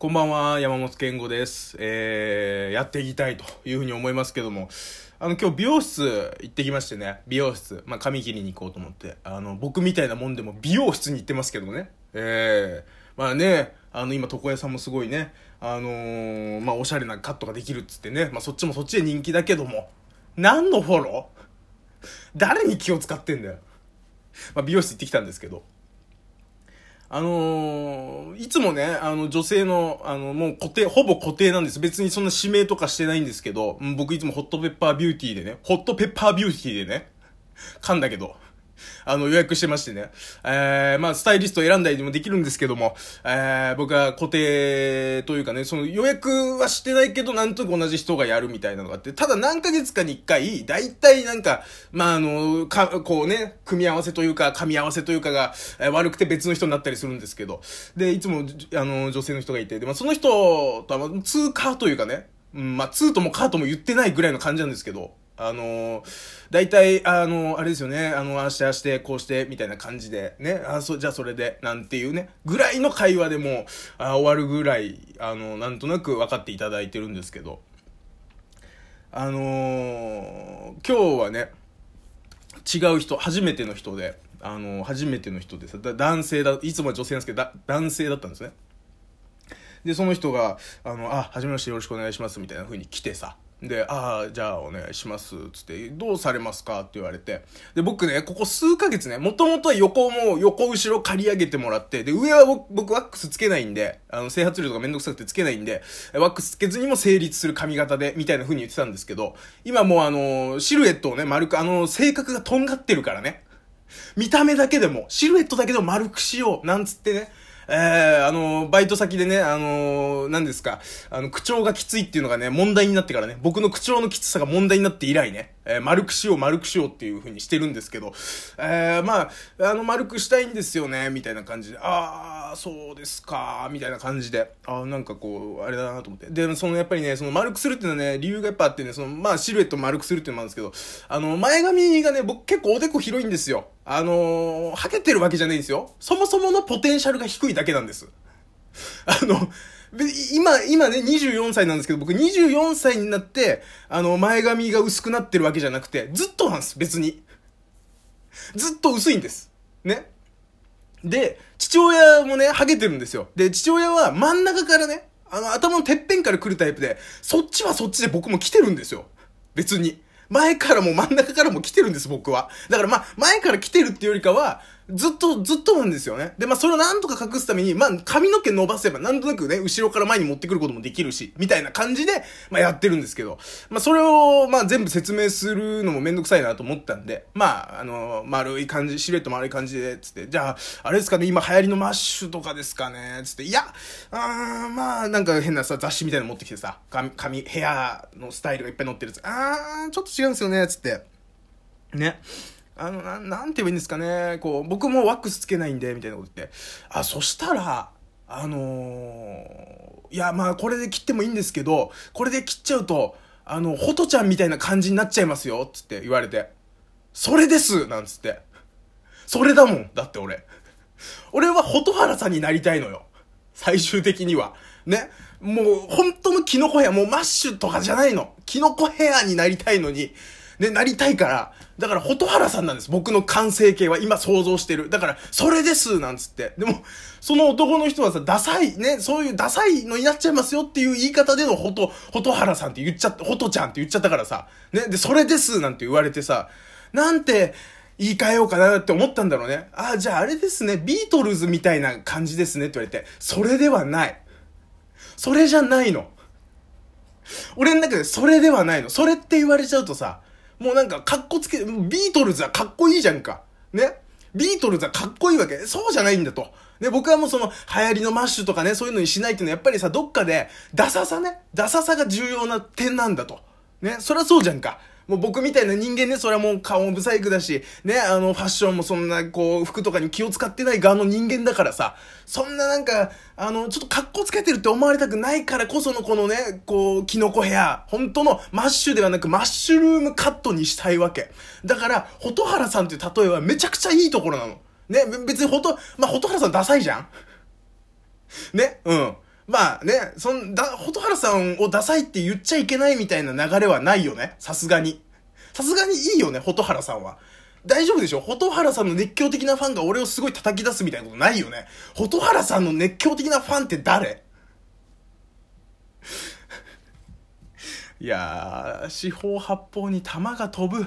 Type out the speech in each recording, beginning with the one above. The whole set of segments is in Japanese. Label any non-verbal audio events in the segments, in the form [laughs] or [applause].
こんばんは、山本健吾です。えー、やっていきたいというふうに思いますけども、あの、今日美容室行ってきましてね、美容室、まあ、髪切りに行こうと思って、あの、僕みたいなもんでも美容室に行ってますけどもね、えー、まあね、あの、今、床屋さんもすごいね、あのー、まあ、おしゃれなカットができるっつってね、まあ、そっちもそっちで人気だけども、何のフォロー？誰に気を使ってんだよ。まあ、美容室行ってきたんですけど、あのー、いつもね、あの、女性の、あの、もう固定、ほぼ固定なんです。別にそんな指名とかしてないんですけど、僕いつもホットペッパービューティーでね、ホットペッパービューティーでね、噛んだけど、あの、予約してましてね。えー、まあ、スタイリスト選んだりでもできるんですけども、えー、僕は固定というかね、その予約はしてないけど、なんとなく同じ人がやるみたいなのがあって、ただ何ヶ月かに一回、だいたいなんか、まあ、あの、か、こうね、組み合わせというか、噛み合わせというかが、えー、悪くて別の人になったりするんですけど、で、いつも、あの、女性の人がいて、で、まあ、その人とは、通過というかね、うん、まあ、通ともカーとも言ってないぐらいの感じなんですけど、あのー、大体、あのー、あれですよね、あの、あしてあして、こうして、みたいな感じで、ね、あ、そ、じゃあそれで、なんていうね、ぐらいの会話でもあ終わるぐらい、あの、なんとなく分かっていただいてるんですけど、あの、今日はね、違う人、初めての人で、あの初めての人でさ、男性だ、いつもは女性なんですけど、男性だったんですね。で、その人が、あの、あ、はじめましてよろしくお願いします、みたいな風に来てさ、で、ああ、じゃあお願いします、つって、どうされますかって言われて。で、僕ね、ここ数ヶ月ね、もともとは横も、横後ろ借り上げてもらって、で、上は僕僕ワックスつけないんで、あの、整髪料とかめんどくさくてつけないんで、ワックスつけずにも成立する髪型で、みたいな風に言ってたんですけど、今もうあの、シルエットをね、丸く、あの、性格がとんがってるからね。見た目だけでも、シルエットだけでも丸くしよう、なんつってね、えー、あの、バイト先でね、あの、何ですか、あの、口調がきついっていうのがね、問題になってからね、僕の口調のきつさが問題になって以来ね、えー、丸くしよう、丸くしようっていう風にしてるんですけど、えー、まあ、あの、丸くしたいんですよね、みたいな感じで、あー、そうですか、みたいな感じで、あー、なんかこう、あれだなと思って。で、その、やっぱりね、その丸くするっていうのはね、理由がやっぱあってね、その、まあ、シルエット丸くするっていうのもあるんですけど、あの、前髪がね、僕結構おでこ広いんですよ。あのー、はけてるわけじゃないんですよ。そもそものポテンシャルが低いだけなんです。あの、今、今ね、24歳なんですけど、僕24歳になって、あの、前髪が薄くなってるわけじゃなくて、ずっとなんです、別に。ずっと薄いんです。ね。で、父親もね、ハゲてるんですよ。で、父親は真ん中からね、あの、頭のてっぺんから来るタイプで、そっちはそっちで僕も来てるんですよ。別に。前からも真ん中からも来てるんです、僕は。だからまあ、前から来てるっていうよりかは、ずっと、ずっとなんですよね。で、まあ、それをなんとか隠すために、まあ、髪の毛伸ばせば、なんとなくね、後ろから前に持ってくることもできるし、みたいな感じで、まあ、やってるんですけど、まあ、それを、まあ、全部説明するのもめんどくさいなと思ったんで、まあ、あの、丸い感じ、シルエット丸い感じで、つって、じゃあ、あれですかね、今流行りのマッシュとかですかね、つって、いや、あー、まあ、なんか変なさ、雑誌みたいなの持ってきてさ、髪、髪、ヘアのスタイルがいっぱい載ってるやつ、あー、ちょっと違うんですよね、つって、ね。あの、ななんて言えばいいんですかね。こう、僕もワックスつけないんで、みたいなこと言って。あ、そしたら、あのー、いや、まあ、これで切ってもいいんですけど、これで切っちゃうと、あの、ホトちゃんみたいな感じになっちゃいますよ、つって言われて。それですなんつって。それだもん、だって俺。俺は蛍原さんになりたいのよ。最終的には。ね。もう、本当のキノコヘア、もうマッシュとかじゃないの。キノコヘアになりたいのに、ね、なりたいから、だから、蛍原さんなんです。僕の完成形は今想像してる。だから、それですなんつって。でも、その男の人はさ、ダサい、ね、そういうダサいのになっちゃいますよっていう言い方でのほと、蛍原さんって言っちゃった、ホトちゃんって言っちゃったからさ、ね、で、それですなんて言われてさ、なんて、言い換えようかなって思ったんだろうね。ああ、じゃああれですね、ビートルズみたいな感じですねって言われて、それではない。それじゃないの。俺の中でそれではないの。それって言われちゃうとさ、もうなんか、かっこつけ、ビートルズはかっこいいじゃんか。ねビートルズはかっこいいわけ。そうじゃないんだと。で、僕はもうその、流行りのマッシュとかね、そういうのにしないっていうのは、やっぱりさ、どっかで、ダサさね、ダサさが重要な点なんだと。ね、そりゃそうじゃんか。もう僕みたいな人間ね、それはもう顔もブサイクだし、ね、あの、ファッションもそんな、こう、服とかに気を使ってない側の人間だからさ、そんななんか、あの、ちょっと格好つけてるって思われたくないからこそのこのね、こう、キノコヘア、本当のマッシュではなくマッシュルームカットにしたいわけ。だから、蛍原さんっていう例えはめちゃくちゃいいところなの。ね、別にほと、まあ、蛍原さんダサいじゃんね、うん。まあね、そん、だ、蛍原さんをダサいって言っちゃいけないみたいな流れはないよね。さすがに。さすがにいいよね、蛍原さんは。大丈夫でしょ？蛍原さんの熱狂的なファンが俺をすごい叩き出すみたいなことないよね？蛍原さんの熱狂的なファンって誰？[laughs] いやー、四方八方に弾が飛ぶ。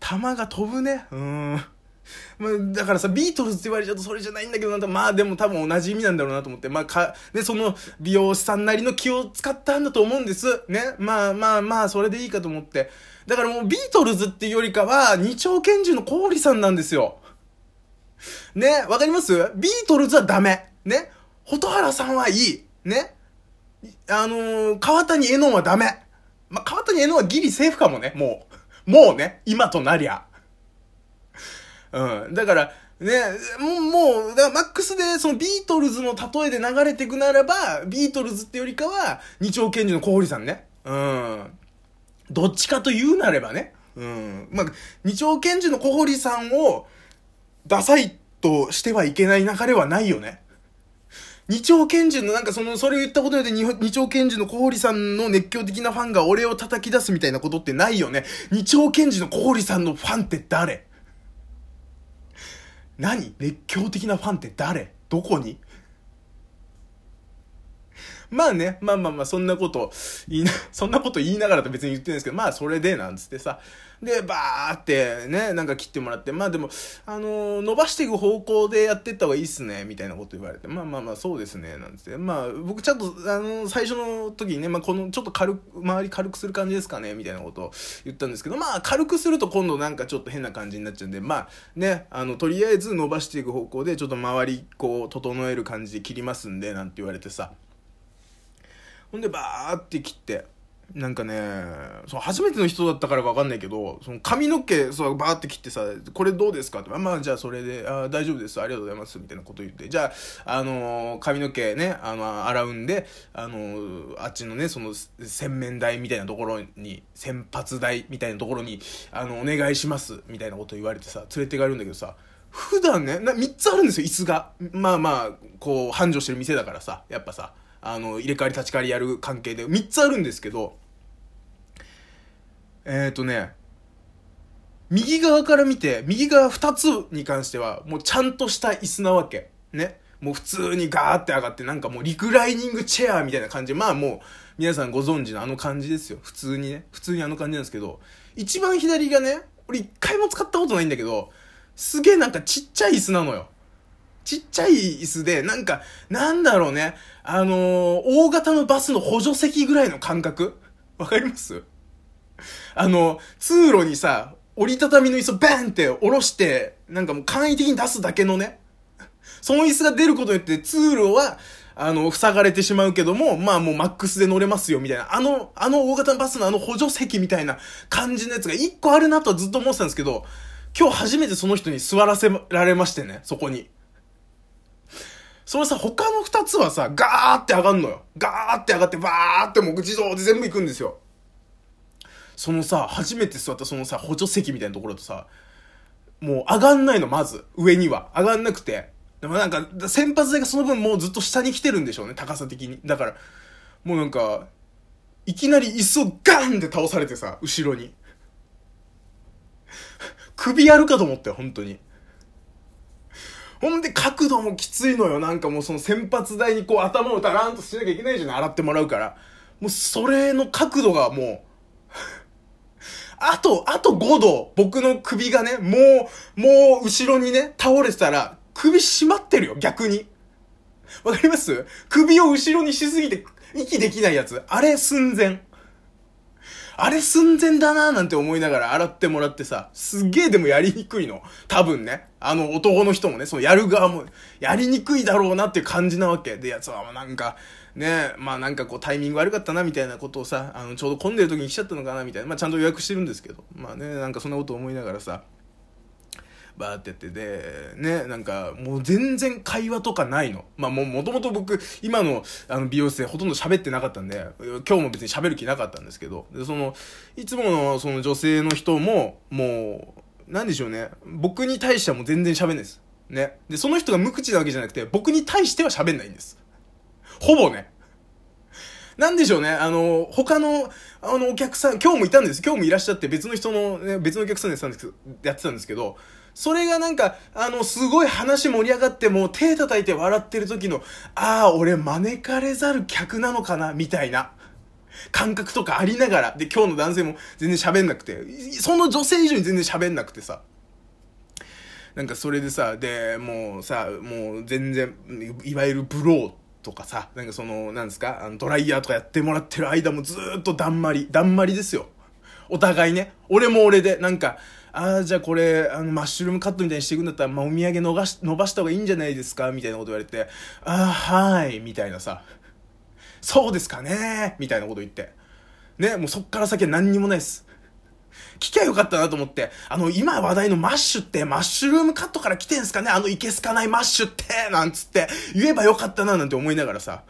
弾が飛ぶね。うーん。[laughs] まあ、だからさ、ビートルズって言われちゃうとそれじゃないんだけどなんだ、まあでも多分同じ意味なんだろうなと思って、まあか、で、その美容師さんなりの気を使ったんだと思うんです。ね。まあまあまあ、それでいいかと思って。だからもうビートルズっていうよりかは、二丁拳銃の氷さんなんですよ。ね、わかります？ビートルズはダメ。ね。蛍原さんはいい。ね。あのー、川谷絵音はダメ。まあ、川谷絵音はギリセーフかもね、もう。もうね、今となりゃ。うん。だから、ね、もう、もう、だからマックスで、そのビートルズの例えで流れていくならば、ビートルズってよりかは、二丁拳銃の小堀さんね。うん。どっちかと言うなればね。うん。まあ、二丁拳銃の小堀さんを、ダサいとしてはいけない流れはないよね。二丁拳銃のなんかその、それを言ったことによって二丁拳銃の小堀さんの熱狂的なファンが俺を叩き出すみたいなことってないよね。二丁拳銃の小堀さんのファンって誰？何？熱狂的なファンって誰？どこに？まあね、まあまあまあ、そんなこと言いな、[laughs] そんなこと言いながらと別に言ってるんですけど、まあそれで、なんつってさ。で、バーってね、なんか切ってもらって、まあでも、あのー、伸ばしていく方向でやってった方がいいっすね、みたいなこと言われて、まあまあまあ、そうですね、なんつって。まあ、僕ちゃんと、あのー、最初の時にね、まあこの、ちょっと軽く、周り軽くする感じですかね、みたいなことを言ったんですけど、まあ軽くすると今度なんかちょっと変な感じになっちゃうんで、まあね、あの、とりあえず伸ばしていく方向で、ちょっと周り、こう、整える感じで切りますんで、なんて言われてさ。ほんでバーって切ってなんかねそう初めての人だったからか分かんないけどその髪の毛そうバーって切ってさ「これどうですか?」って「まあじゃあそれであ大丈夫です。ありがとうございます」みたいなこと言ってじゃあ、あのー、髪の毛ねあの洗うんで、あのー、あっちのねその洗面台みたいなところに洗髪台みたいなところにあのお願いします。みたいなこと言われてさ連れて帰るんだけどさ普段ねな3つあるんですよ椅子が。まあまあこう繁盛してる店だからさやっぱさ。あの、入れ替わり立ち替わりやる関係で、3つあるんですけど、えっ、ー、とね、右側から見て、右側2つに関しては、もうちゃんとした椅子なわけ。ね。もう普通にガーって上がって、なんかもうリクライニングチェアみたいな感じ、まあもう、皆さんご存知のあの感じですよ。普通にね。普通にあの感じなんですけど、一番左がね、俺一回も使ったことないんだけど、すげえなんかちっちゃい椅子なのよ。ちっちゃい椅子で、なんか、なんだろうね。あのー、大型のバスの補助席ぐらいの感覚わかります？あの、通路にさ、折りたたみの椅子をバンって下ろして、なんかもう簡易的に出すだけのね。その椅子が出ることによって通路は、あの、塞がれてしまうけども、まあもうマックスで乗れますよ、みたいな。あの、あの大型のバスのあの補助席みたいな感じのやつが一個あるなとはずっと思ってたんですけど、今日初めてその人に座らせられましてね、そこに。そのさ、他の二つはさ、ガーって上がんのよ。ガーって上がって、バーってもう自動で全部行くんですよ。そのさ、初めて座ったそのさ、補助席みたいなところとさ、もう上がんないの、まず。上には。上がんなくて。でもなんか、先発台がその分もうずっと下に来てるんでしょうね、高さ的に。だから、もうなんか、いきなり椅子をガーンって倒されてさ、後ろに。首やるかと思ったよ、本当に。ほんで角度もきついのよ。なんかもうその先発台にこう頭をダラーンとしなきゃいけないじゃん。洗ってもらうから。もうそれの角度がもう [laughs] あと、あと5度、僕の首がね、もう、もう後ろにね、倒れてたら、首締まってるよ、逆に。わかります？首を後ろにしすぎて、息できないやつ。あれ寸前。あれ寸前だなーなんて思いながら洗ってもらってさ、すげえでもやりにくいの。多分ね。あの男の人もね、そのやる側も、やりにくいだろうなっていう感じなわけ。で、やつはなんか、ね、まあなんかこうタイミング悪かったなみたいなことをさ、あの、ちょうど混んでる時に来ちゃったのかなみたいな。まあちゃんと予約してるんですけど。まあね、なんかそんなこと思いながらさ、バーってやってで、ね、なんか、もう全然会話とかないの。まあもう、もともと僕、今の、あの、美容室でほとんど喋ってなかったんで、今日も別に喋る気なかったんですけど、で、その、いつもの、その女性の人も、もう、なんでしょうね、僕に対してはもう全然喋んないです。ね。で、その人が無口なわけじゃなくて、僕に対しては喋んないんです。ほぼね。なんでしょうね、あの、他の、あの、お客さん、今日もいたんです。今日もいらっしゃって別の人の、ね、別のお客さんでやってたんですけど、やってたんですけど、それがなんか、あの、すごい話盛り上がってもう手叩いて笑ってる時の、ああ、俺招かれざる客なのかな、みたいな。感覚とかありながら、で、今日の男性も全然喋んなくて、その女性以上に全然喋んなくてさ。なんかそれでさ、で、もうさ、もう全然、いわゆるブローっとかさ、なんかその、なんですか、あの、ドライヤーとかやってもらってる間もずっとだんまり、だんまりですよ。お互いね。俺も俺で、なんか、ああ、じゃあこれ、あの、マッシュルームカットみたいにしていくんだったら、まあ、もみあげ伸ばし、伸ばした方がいいんじゃないですか？みたいなこと言われて、ああ、はい、みたいなさ、そうですかね？みたいなこと言って。ね、もうそっから先は何にもないです。聞きゃよかったなと思って、あの、今話題のマッシュって、マッシュルームカットから来てんすかね？あのいけすかないマッシュって、なんつって、言えばよかったななんて思いながらさ。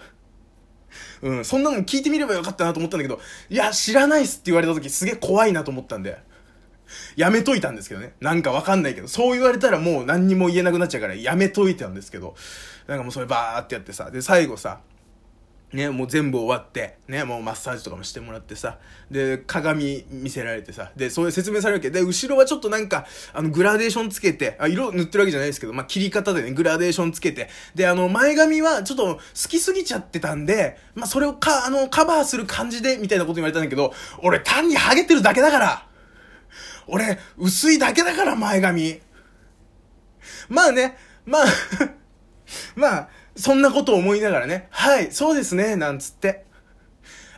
うん、そんなの聞いてみればよかったなと思ったんだけど、いや、知らないっすって言われた時すげえ怖いなと思ったんで、やめといたんですけどね。なんかわかんないけど、そう言われたらもう何にも言えなくなっちゃうからやめといたんですけど、なんかもうそれバーってやってさ、で、最後さ、ね、もう全部終わって、ね、もうマッサージとかもしてもらってさ、で、鏡見せられてさ、で、そういう説明されるわけ。で、後ろはちょっとなんか、あの、グラデーションつけて、あ、色塗ってるわけじゃないですけど、まあ、切り方でね、グラデーションつけて、で、あの、前髪はちょっと好きすぎちゃってたんで、まあ、それをか、あの、カバーする感じで、みたいなこと言われたんだけど、俺単にハゲてるだけだから。俺、薄いだけだから、前髪。まあね、まあ [laughs] まあ、そんなことを思いながらね、はい、そうですね、なんつって。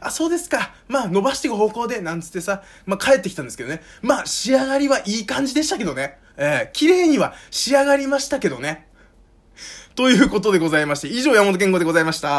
あ、そうですか。まあ、伸ばしていく方向で、なんつってさ、まあ、帰ってきたんですけどね。まあ、仕上がりはいい感じでしたけどね。えー、綺麗には仕上がりましたけどね。ということでございまして、以上山本健吾でございました。